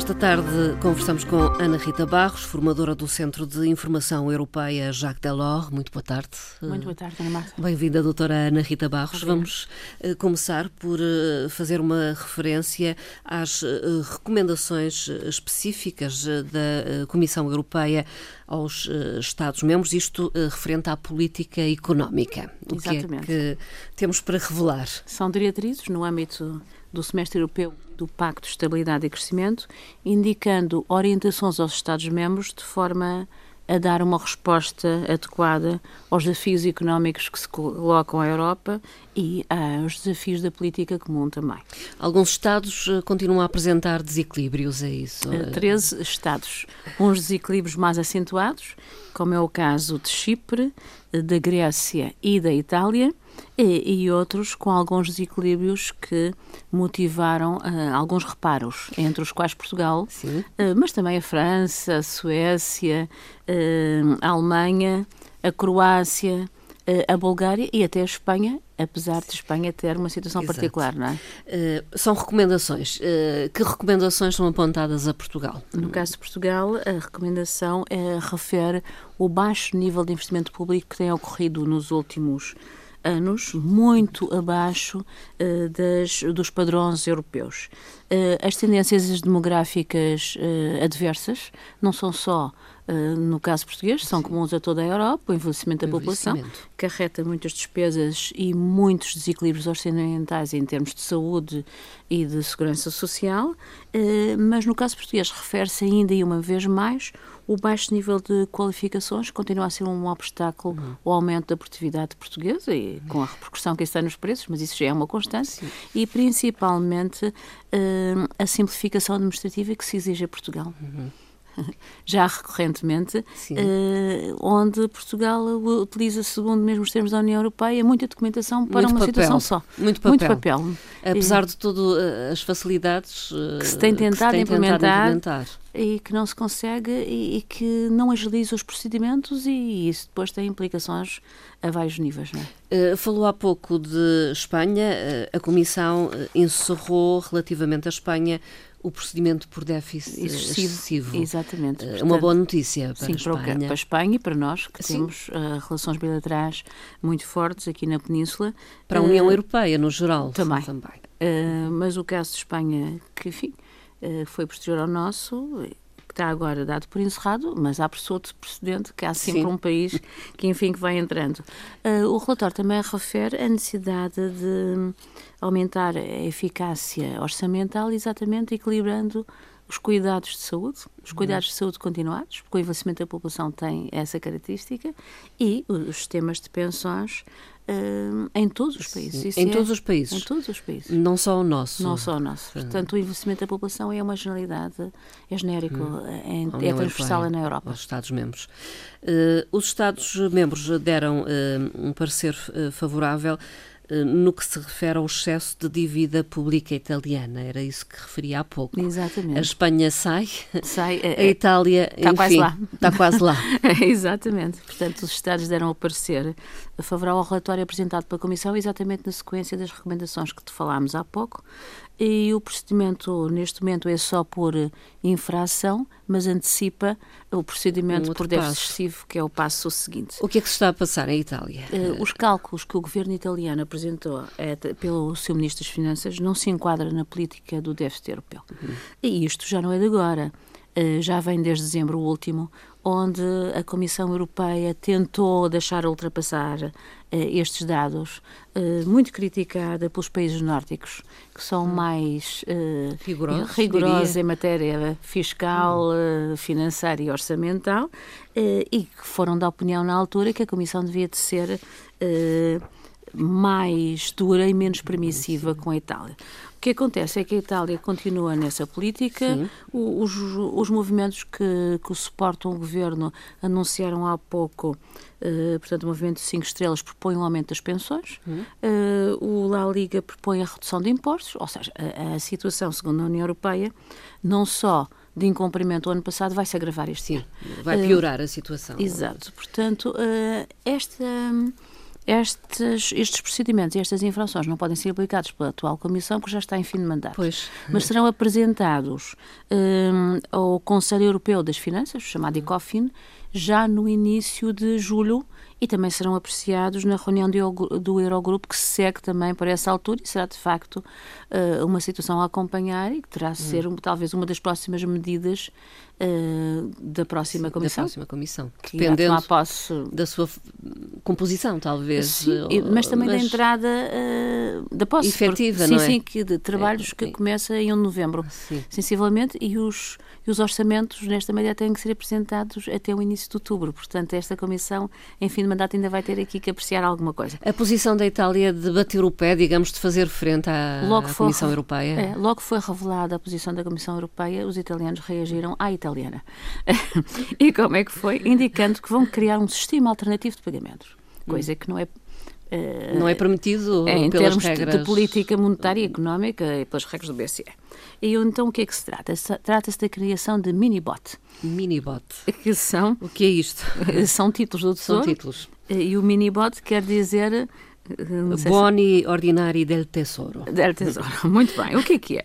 Esta tarde conversamos com Ana Rita Barros, formadora do Centro de Informação Europeia Jacques Delors. Muito boa tarde. Muito boa tarde, Ana Marta. Bem-vinda, doutora Ana Rita Barros. Obrigada. Vamos uh, começar por uh, fazer uma referência às uh, recomendações específicas da Comissão Europeia aos Estados-membros, isto referente à política económica. O Exatamente. que é que temos para revelar? São diretrizes no âmbito do semestre europeu do Pacto de Estabilidade e Crescimento, indicando orientações aos Estados-membros de forma a dar uma resposta adequada aos desafios económicos que se colocam à Europa e aos desafios da política comum também. Alguns Estados eh, continuam a apresentar desequilíbrios, é isso? 13 eh, Estados. Uns desequilíbrios mais acentuados, como é o caso de Chipre, da Grécia e da Itália, e, e, outros com alguns desequilíbrios que motivaram uh, alguns reparos, entre os quais Portugal, uh, mas também a França, a Suécia, uh, a Alemanha, a Croácia, a Bulgária e até a Espanha, apesar de Espanha ter uma situação Exato. particular, não é? são recomendações. que recomendações são apontadas a Portugal? No caso de Portugal, a recomendação refere o baixo nível de investimento público que tem ocorrido nos últimos anos anos, muito abaixo uh, das, dos padrões europeus. Uh, as tendências demográficas uh, adversas não são só no caso português, são comuns a toda a Europa, o envelhecimento da população, que acarreta muitas despesas e muitos desequilíbrios orçamentais em termos de saúde e de segurança social, mas no caso português refere-se ainda e uma vez mais o baixo nível de qualificações continua a ser um obstáculo uhum. ao aumento da produtividade portuguesa e com a repercussão que isso tem nos preços, mas isso já é uma constância, Sim. e principalmente uh, a simplificação administrativa que se exige a Portugal. Uhum já recorrentemente, uh, onde Portugal utiliza, segundo mesmo os termos da União Europeia, muita documentação para Muito uma papel. situação só. Muito papel. Muito papel. Apesar de todas uh, as facilidades uh, que se tem tentado, se tem implementar, tentado implementar, e que não se consegue e, e, que não agiliza os procedimentos e isso depois tem implicações a vários níveis. É? falou há pouco de Espanha. a Comissão encerrou relativamente à Espanha o procedimento por déficit excessivo. excessivo. Exatamente. Portanto, uma boa notícia para sim, a Espanha. Para, para a Espanha e para nós, que sim. temos uh, relações bilaterais muito fortes aqui na Península. Para a União uh, Europeia, no geral. Também. também. Uh, mas o caso de Espanha, que enfim, foi posterior ao nosso, que está agora dado por encerrado, mas há outro precedente que há sempre Sim. um país que, enfim, que vai entrando. Uh, o relatório também refere a necessidade de aumentar a eficácia orçamental, exatamente equilibrando os cuidados de saúde, os cuidados de saúde continuados, porque o envelhecimento da população tem essa característica, e os sistemas de pensões uh, em todos os países. em é, todos os países? Em todos os países. Não só o nosso? Não só o nosso. Portanto, o envelhecimento da população é uma generalidade, é genérico, hum. é, é transversal na Europa. Os Estados-membros. Uh, os Estados-membros deram uh, um parecer favorável eh, no que se refere ao excesso de dívida pública italiana. Era isso que referia há pouco. Exatamente. A Espanha sai, sai a Itália está enfim, quase lá. Está quase lá. exatamente. Portanto, os Estados deram o parecer favorável ao relatório apresentado pela Comissão, exatamente na sequência das recomendações que te falámos há pouco, e o procedimento neste momento é só por infração, mas antecipa o procedimento um por déficit excessivo, que é o passo seguinte. O que é que se está a passar em Itália? Uh, os cálculos que o governo italiano apresentou é, pelo seu Ministro das Finanças não se enquadra na política do déficit europeu. Uhum. E isto já não é de agora. Uh, já vem desde dezembro o último, onde a Comissão Europeia tentou deixar ultrapassar uh, estes dados, uh, muito criticada pelos países nórdicos, que são hum. mais uh, rigorosos, rigorosos em matéria fiscal, hum. financeira e orçamental, e que foram da opinião na altura que a Comissão devia de ser mais dura e menos permissiva com a Itália. O que acontece é que a Itália continua nessa política, os, os movimentos que, que suportam o governo anunciaram há pouco Uh, portanto, o Movimento 5 Estrelas propõe um aumento das pensões, uhum. uh, o La Liga propõe a redução de impostos, ou seja, a, a, situação, segundo a União Europeia, não só de incumprimento o ano passado vai se agravar este ano. vai piorar uh, a situação. Exato. Portanto, esta estes, estes procedimentos e estas infrações não podem ser aplicados pela atual Comissão, porque já está em fim de mandato. Pois. Mas serão apresentados um, ao Conselho Europeu das Finanças, chamado ECOFIN, já no início de julho e também serão apreciados na reunião do Eurogrupo, que se segue também para essa altura e será de facto uh, uma situação a acompanhar e que terá de ser um, talvez uma das próximas medidas uh, da próxima Sim, Comissão. Da próxima Comissão. Dependendo posse... da sua composição, talvez. Sim, mas também mas... da entrada uh, da posse. Efetiva, porque, não sim, é? Sim, que de trabalhos é, que começa em 1 de novembro, sim. sensivelmente, e os, e os orçamentos nesta medida têm que ser apresentados até o início de outubro. Portanto, esta Comissão, em fim de mandato, ainda vai ter aqui que apreciar alguma coisa. A posição da Itália de bater o pé, digamos, de fazer frente à, logo à Comissão foi, Europeia? É, logo foi revelada a posição da Comissão Europeia, os italianos reagiram à italiana. e como é que foi? Indicando que vão criar um sistema alternativo de pagamentos, coisa que não é Uh, não é permitido é, em termos regras... de política monetária e económica e pelas regras do BCE. E então o que é que se trata? Trata-se da criação de minibot. Minibot. Que são... O que é isto? São títulos do Tesouro. São títulos. E o minibot quer dizer... Boni se... ordinari del Tesouro. Del Tesouro. Muito bem. O que é que é?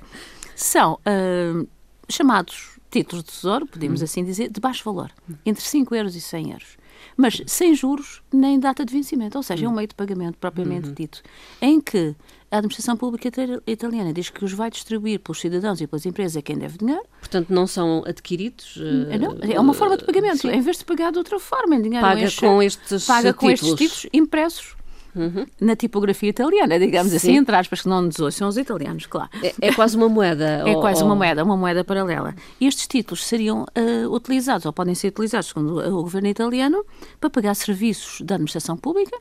São uh, chamados títulos de tesouro, podemos hum. assim dizer, de baixo valor, entre 5 euros e 100 euros mas sem juros nem data de vencimento, ou seja, é um meio de pagamento propriamente uhum. dito, em que a administração pública italiana diz que os vai distribuir pelos cidadãos e pelas empresas a quem deve dinheiro. Portanto, não são adquiridos? Uh, não, é uma forma de pagamento. Sim. Em vez de pagar de outra forma, em dinheiro paga com estes paga títulos. com estes títulos impressos Uhum. na tipografia italiana, digamos Sim. assim, entre aspas, que não nos ouçam os italianos, claro. É, é quase uma moeda. é ou, quase ou... uma moeda, uma moeda paralela. E estes títulos seriam uh, utilizados, ou podem ser utilizados, segundo o governo italiano, para pagar serviços da administração pública,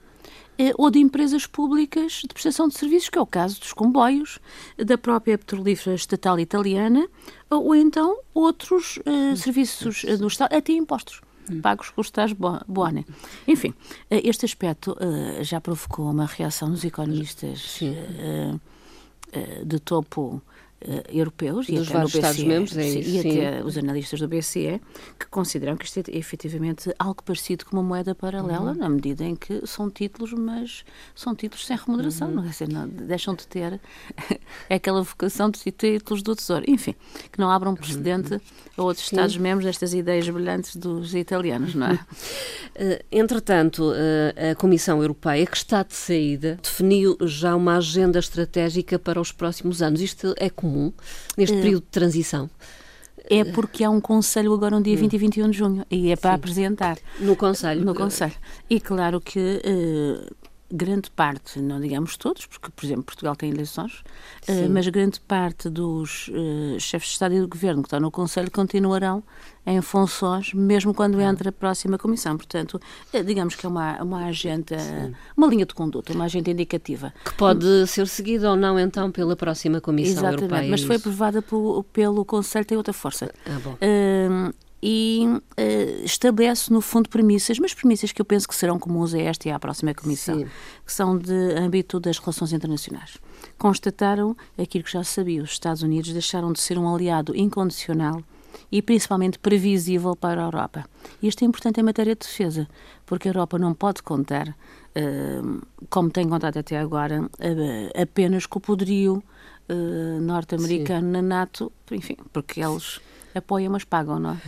ou de empresas públicas de prestação de serviços, que é o caso dos comboios, da própria petrolífera estatal italiana, ou, então outros uh, serviços do Estado, até impostos pagos com os tais Boane. Enfim, eh, este aspecto uh, já provocou uma reação dos economistas uh, uh, de topo europeus Dos e até BCE, Estados-membros, é e até os analistas do BCE, que consideram que isto é efetivamente algo parecido com uma moeda paralela, uhum. na medida em que são títulos, mas são títulos sem remuneração, uhum. não, é? não deixam de ter aquela vocação de títulos do Tesouro. Enfim, que não abram precedente uhum. a outros Estados-membros destas ideias brilhantes dos italianos, não é? Uh, entretanto, uh, a Comissão Europeia, que está de saída, definiu já uma agenda estratégica para os próximos anos. Isto é comum comum neste uh, período de transição? É porque há um Conselho agora no dia 20 e 21 de junho e é para Sim. apresentar. No Conselho? No Conselho. E claro que uh, grande parte, não digamos todos, porque, por exemplo, Portugal tem eleições, uh, mas grande parte dos uh, chefes de Estado e do Governo que estão no Conselho continuarão em funções, mesmo quando entra a próxima Comissão. Portanto, uh, digamos que é uma, uma agenda, Sim. uma linha de conduta, uma agenda indicativa. Que pode ser seguida ou não, então, pela próxima Comissão Exatamente, Europeia. mas foi aprovada pelo, pelo Conselho, tem outra força. Ah, bom e uh, estabelece, no fundo, premissas, mas premissas que eu penso que serão comuns a esta e à próxima Comissão, Sim. que são de âmbito das relações internacionais. Constataram aquilo que já sabia: os Estados Unidos deixaram de ser um aliado incondicional e principalmente previsível para a Europa. Isto é importante em matéria de defesa, porque a Europa não pode contar, uh, como tem contado até agora, uh, apenas com o poderio norte-americano na NATO, enfim, porque eles apoiam, mas pagam, não é?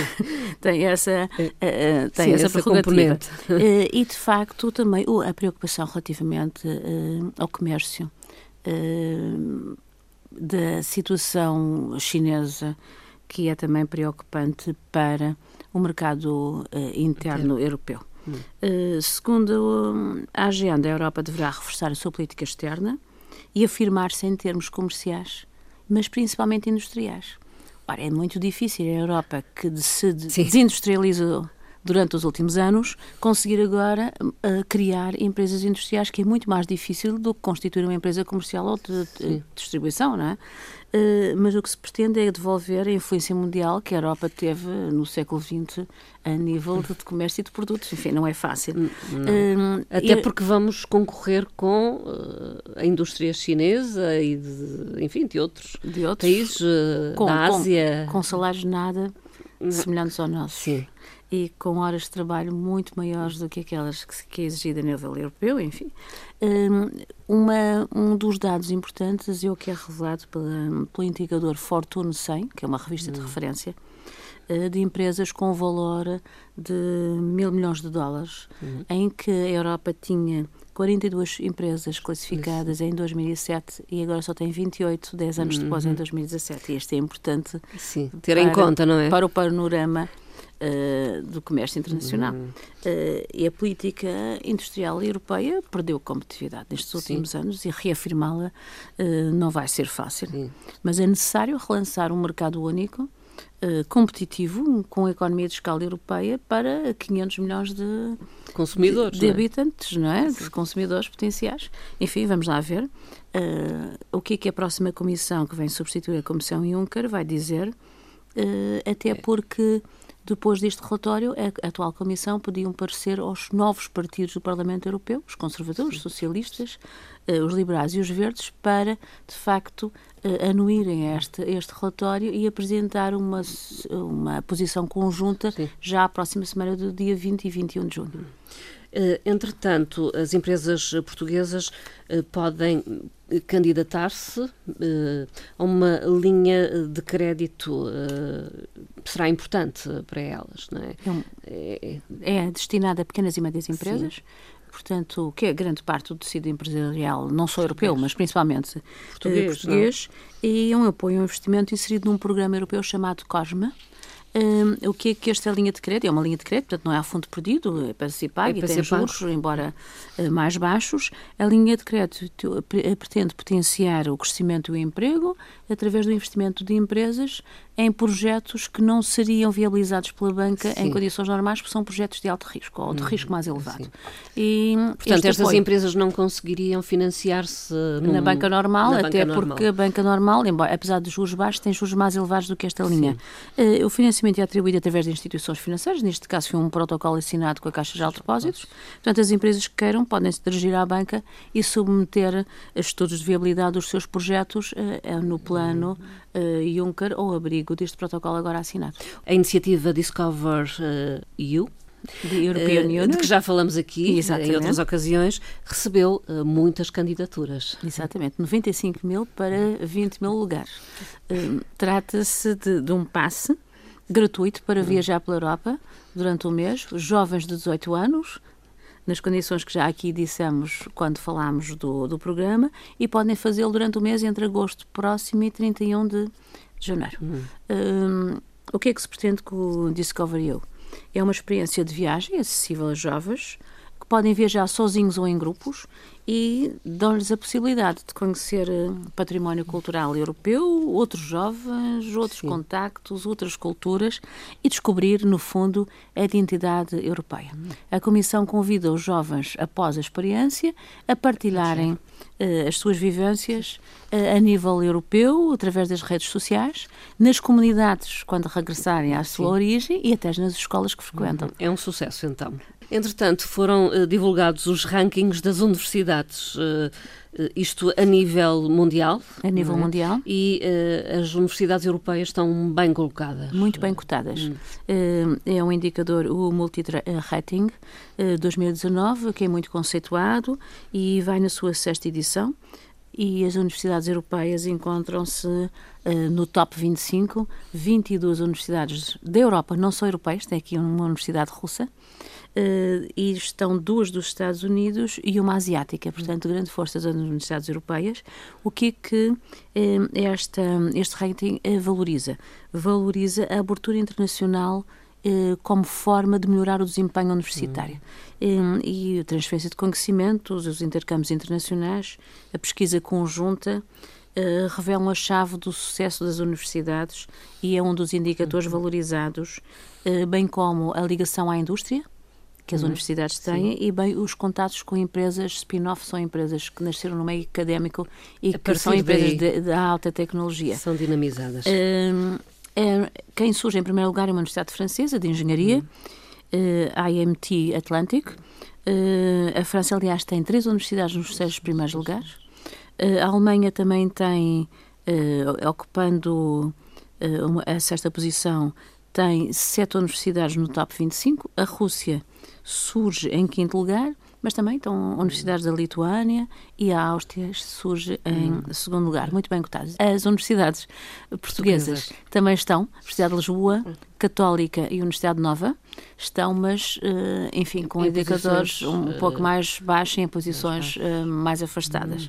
tem essa, uh, tem Sim, essa, essa prerrogativa. Uh, e, de facto, também a preocupação relativamente ao comércio da situação chinesa, que é também preocupante para o mercado interno europeu. Hum. segundo a agenda, a Europa deverá reforçar a sua política externa e afirmar-se em termos comerciais, mas principalmente industriais. Ora, é muito difícil a Europa que se desindustrializou durante os últimos anos, conseguir agora uh, criar empresas industriais, que é muito mais difícil do que constituir uma empresa comercial ou de, de distribuição, não é? Uh, mas o que se pretende é devolver a influência mundial que a Europa teve no século XX a nível de, de comércio e de produtos. Enfim, não é fácil. Uh, Até porque vamos concorrer com uh, a indústria chinesa e, de, enfim, de outros, de outros países com, da Ásia. Com, com salários nada semelhantes ao nosso. Sim e com horas de trabalho muito maiores do que aquelas que, que é exigida a nível europeu, enfim. Hum, uma, um dos dados importantes é o que é revelado pela, pelo indicador Fortune 100, que é uma revista de hum. referência, eh, de empresas com valor de mil milhões de dólares, uhum. em que a Europa tinha 42 empresas classificadas Isso. em 2007 e agora só tem 28, 10 anos uhum. depois, em 2017. E isto é importante Sim, ter para, em conta, não é? Para o panorama uh, do comércio internacional. Uhum. Uh, e a política industrial europeia perdeu competitividade nestes últimos Sim. anos e reafirmá-la uh, não vai ser fácil. Sim. Mas é necessário relançar um mercado único competitivo com a economia de escala europeia para 500 milhões de consumidores, de, de é? habitantes, não é? De consumidores potenciais. Enfim, vamos lá ver uh, o que é que a próxima comissão que vem substituir a Comissão Juncker vai dizer, uh, até é. porque depois deste relatório, a atual Comissão pediu um parecer aos novos partidos do Parlamento Europeu, os conservadores, os socialistas, eh, os liberais e os verdes, para, de facto, eh, anuírem este, este relatório e apresentar uma, uma posição conjunta Sim. já à próxima semana do dia 20 e 21 de junho. Eh, entretanto, as empresas portuguesas podem candidatar-se a uma linha de crédito será importante para elas, não é? É, é destinada a pequenas e médias empresas. Sim. Portanto, que é grande parte do tecido empresarial, não só europeu, mas principalmente português, português e é um apoio ao investimento inserido num programa europeu chamado COSME, um, o que é que esta linha de crédito? É uma linha de crédito, portanto não é a fundo perdido, é para ser pago é e tem juros, pago. embora uh, mais baixos. A linha de crédito pretende potenciar o crescimento e o emprego através do investimento de empresas em projetos que não seriam viabilizados pela banca Sim. em condições normais, porque são projetos de alto risco ou de hum, risco mais elevado. E, Portanto, estas apoio, empresas não conseguiriam financiar-se na banca normal, na até banca porque normal. a banca normal, embora, apesar de juros baixos, tem juros mais elevados do que esta linha. Uh, o financiamento é atribuído através de instituições financeiras, neste caso foi um protocolo assinado com a Caixa de Depósitos. Portanto, as empresas que queiram podem se dirigir à banca e submeter estudos de viabilidade dos seus projetos uh, no plano uh, Juncker ou abrigo deste protocolo agora assinado. A iniciativa Discover EU de European Union. de que já falamos aqui Exatamente. em outras ocasiões, recebeu uh, muitas candidaturas. Exatamente, 95 mil para 20 mil lugares. Uh, Trata-se de, de, um passe gratuito para viajar pela Europa durante um mês, jovens de 18 anos, nas condições que já aqui dissemos quando falámos do, do programa, e podem fazê-lo durante o mês entre agosto próximo e 31 de, janeiro. Uhum. Um, o que é que se pretende com o Discovery You? É uma experiência de viagem acessível a jovens que podem viajar sozinhos ou em grupos e dão-lhes a possibilidade de conhecer eh, património cultural europeu, outros jovens, outros Sim. contactos, outras culturas e descobrir, no fundo, a identidade europeia. A Comissão convida os jovens, após a experiência, a partilharem uh, as suas vivências uh, a nível europeu, através das redes sociais, nas comunidades, quando regressarem à sua Sim. origem e até nas escolas que frequentam. É um sucesso, então. Entretanto, foram uh, divulgados os rankings das universidades, uh, isto a nível mundial. A nível é? mundial. E uh, as universidades europeias estão bem colocadas. Muito bem cotadas. Hum. é um indicador, o Multi-Rating 2019, que é muito conceituado e vai na sua sexta edição e as universidades europeias encontram-se uh, no top 25, 22 universidades da Europa, não só europeias, tem aqui uma universidade russa, uh, e estão duas dos Estados Unidos e uma asiática, portanto, grande força das universidades europeias. O que é que uh, esta, este rating valoriza? Valoriza a abertura internacional como forma de melhorar o desempenho universitário. Uhum. E a transferência de conhecimentos, os intercâmbios internacionais, a pesquisa conjunta uh, revelam a chave do sucesso das universidades e é um dos indicadores uhum. valorizados, uh, bem como a ligação à indústria, que as uhum. universidades têm Sim. e bem os contatos com empresas spin-off são empresas que nasceram no meio académico e a que são empresas de, alta tecnologia. São dinamizadas. Uh, é, quem surge em primeiro lugar é uma universidade francesa de engenharia, uhum. uh, IMT Atlantic. Uh, a França, aliás, tem três universidades nos seis primeiros lugares. Uh, a Alemanha também tem, ocupando a sexta posição, tem sete universidades no top 25. A Rússia surge em quinto lugar, mas também estão universidades da Lituânia e a Áustria surge em hum. segundo lugar, muito bem cotadas. As universidades portuguesas também estão, Universidade de Lisboa, hum. Católica e Universidade Nova, estão, mas, eh, enfim, com em indicadores um pouco mais baixos e em posições mais, mais afastadas.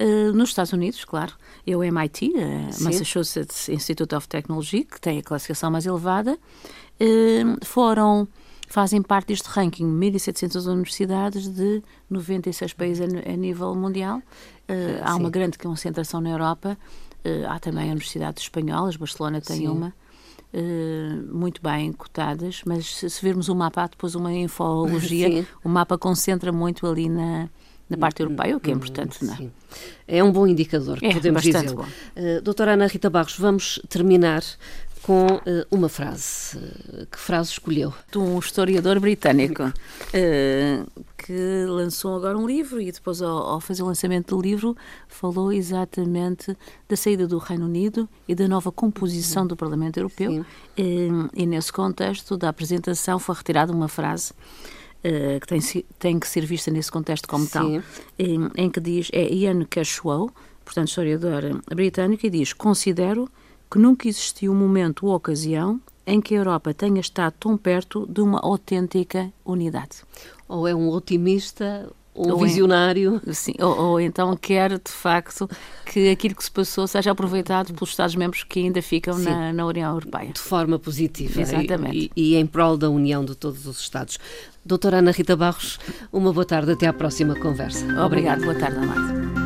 Uh, nos Estados Unidos, claro, é o MIT, Massachusetts Institute of Technology, que tem a classificação mais elevada, uh, foram fazem parte deste ranking 1.700 universidades de 96 países a, a nível mundial. Uh, há uma grande concentração na Europa. Há também universidades espanholas, Barcelona tem Sim. uma. Uh, muito bem cotadas, mas se, se virmos o mapa, há depois uma infologia, o mapa concentra muito ali na, na parte europeia, o que é importante, não é? É um bom indicador, é, podemos dizer. Uh, doutora Ana Rita Barros, vamos terminar com uh, uma frase. Uh, que frase escolheu? De um historiador britânico uh, que lançou agora um livro e depois, ao, ao, fazer o lançamento do livro, falou exatamente da saída do Reino Unido e da nova composição do Parlamento Europeu. e nesse contexto da apresentação foi retirada uma frase. Uh, que tem, tem, que ser vista nesse contexto como Sim. tal, em, em, que diz, é Ian Cashwell, portanto historiador britânico, e diz, considero que nunca existiu um momento ou ocasião em que a Europa tenha estado tão perto de uma autêntica unidade. Ou é um otimista ou visionário. Sim, ou, ou, então quer, de facto, que aquilo que se passou seja aproveitado pelos Estados-membros que ainda ficam na, na, União Europeia. De forma positiva. Exatamente. E, e, em prol da união de todos os Estados. Doutora Ana Rita Barros, uma boa tarde, até à próxima conversa. Obrigada, boa tarde, Amado.